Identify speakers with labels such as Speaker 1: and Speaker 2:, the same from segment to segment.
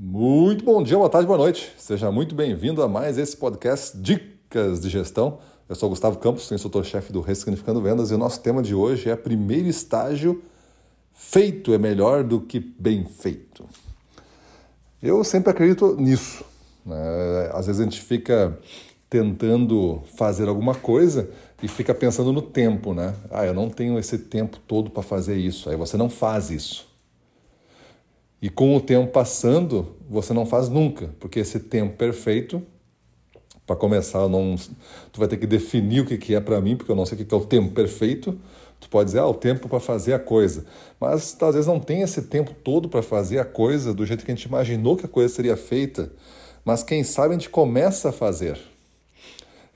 Speaker 1: Muito bom dia, boa tarde, boa noite. Seja muito bem-vindo a mais esse podcast Dicas de Gestão. Eu sou Gustavo Campos, instrutor-chefe do Ressignificando Vendas e o nosso tema de hoje é primeiro estágio feito é melhor do que bem feito. Eu sempre acredito nisso. Né? Às vezes a gente fica tentando fazer alguma coisa e fica pensando no tempo, né? Ah, eu não tenho esse tempo todo para fazer isso. Aí você não faz isso. E com o tempo passando, você não faz nunca, porque esse tempo perfeito, para começar, não, tu vai ter que definir o que, que é para mim, porque eu não sei o que, que é o tempo perfeito. Tu pode dizer, ah, o tempo para fazer a coisa. Mas às vezes não tem esse tempo todo para fazer a coisa do jeito que a gente imaginou que a coisa seria feita. Mas quem sabe a gente começa a fazer.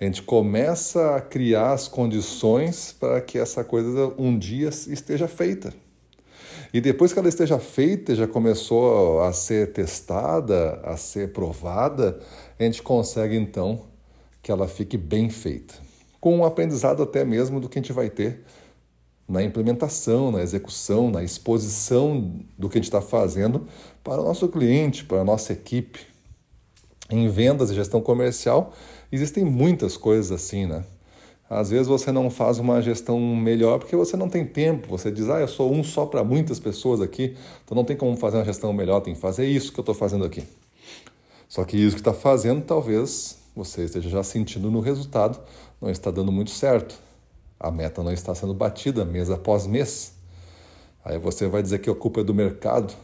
Speaker 1: A gente começa a criar as condições para que essa coisa um dia esteja feita. E depois que ela esteja feita, já começou a ser testada, a ser provada, a gente consegue então que ela fique bem feita. Com um aprendizado até mesmo do que a gente vai ter na implementação, na execução, na exposição do que a gente está fazendo para o nosso cliente, para a nossa equipe. Em vendas e gestão comercial, existem muitas coisas assim, né? Às vezes você não faz uma gestão melhor porque você não tem tempo. Você diz, ah, eu sou um só para muitas pessoas aqui, então não tem como fazer uma gestão melhor, tem que fazer isso que eu estou fazendo aqui. Só que isso que está fazendo, talvez você esteja já sentindo no resultado, não está dando muito certo. A meta não está sendo batida mês após mês. Aí você vai dizer que a culpa é do mercado.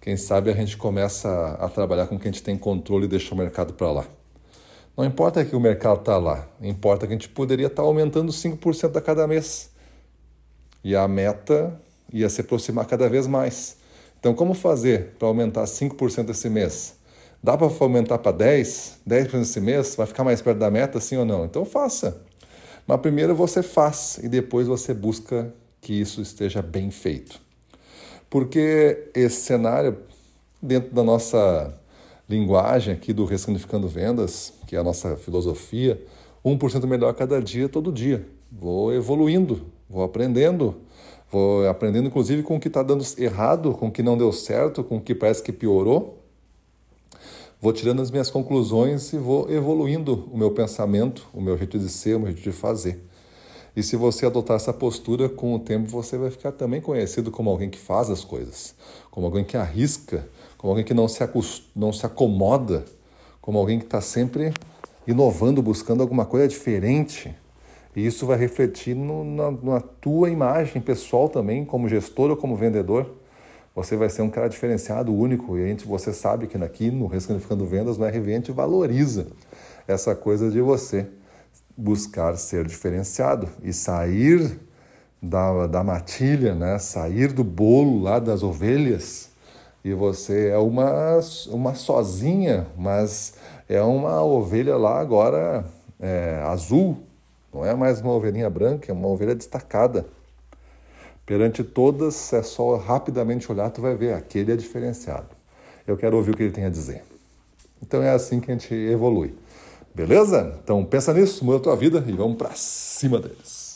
Speaker 1: Quem sabe a gente começa a trabalhar com quem a gente tem controle e deixa o mercado para lá. Não importa que o mercado está lá, importa que a gente poderia estar tá aumentando 5% a cada mês. E a meta ia se aproximar cada vez mais. Então, como fazer para aumentar 5% esse mês? Dá para aumentar para 10%, 10% esse mês? Vai ficar mais perto da meta, sim ou não? Então, faça. Mas primeiro você faz e depois você busca que isso esteja bem feito. Porque esse cenário, dentro da nossa linguagem aqui do Ressignificando Vendas, que é a nossa filosofia, 1% melhor cada dia, todo dia. Vou evoluindo, vou aprendendo, vou aprendendo inclusive com o que está dando errado, com o que não deu certo, com o que parece que piorou. Vou tirando as minhas conclusões e vou evoluindo o meu pensamento, o meu jeito de ser, o meu jeito de fazer. E se você adotar essa postura, com o tempo você vai ficar também conhecido como alguém que faz as coisas, como alguém que arrisca, como alguém que não se, não se acomoda, como alguém que está sempre inovando, buscando alguma coisa diferente. E isso vai refletir no, na, na tua imagem pessoal também, como gestor ou como vendedor. Você vai ser um cara diferenciado, único, e a gente, você sabe que aqui no Ressignificando Vendas, no RV, a gente valoriza essa coisa de você buscar ser diferenciado e sair da, da matilha, né? sair do bolo lá das ovelhas. E você é uma, uma sozinha, mas é uma ovelha lá agora é, azul, não é mais uma ovelhinha branca, é uma ovelha destacada. Perante todas, é só rapidamente olhar, tu vai ver, aquele é diferenciado. Eu quero ouvir o que ele tem a dizer. Então é assim que a gente evolui. Beleza? Então pensa nisso, muda a tua vida e vamos para cima deles.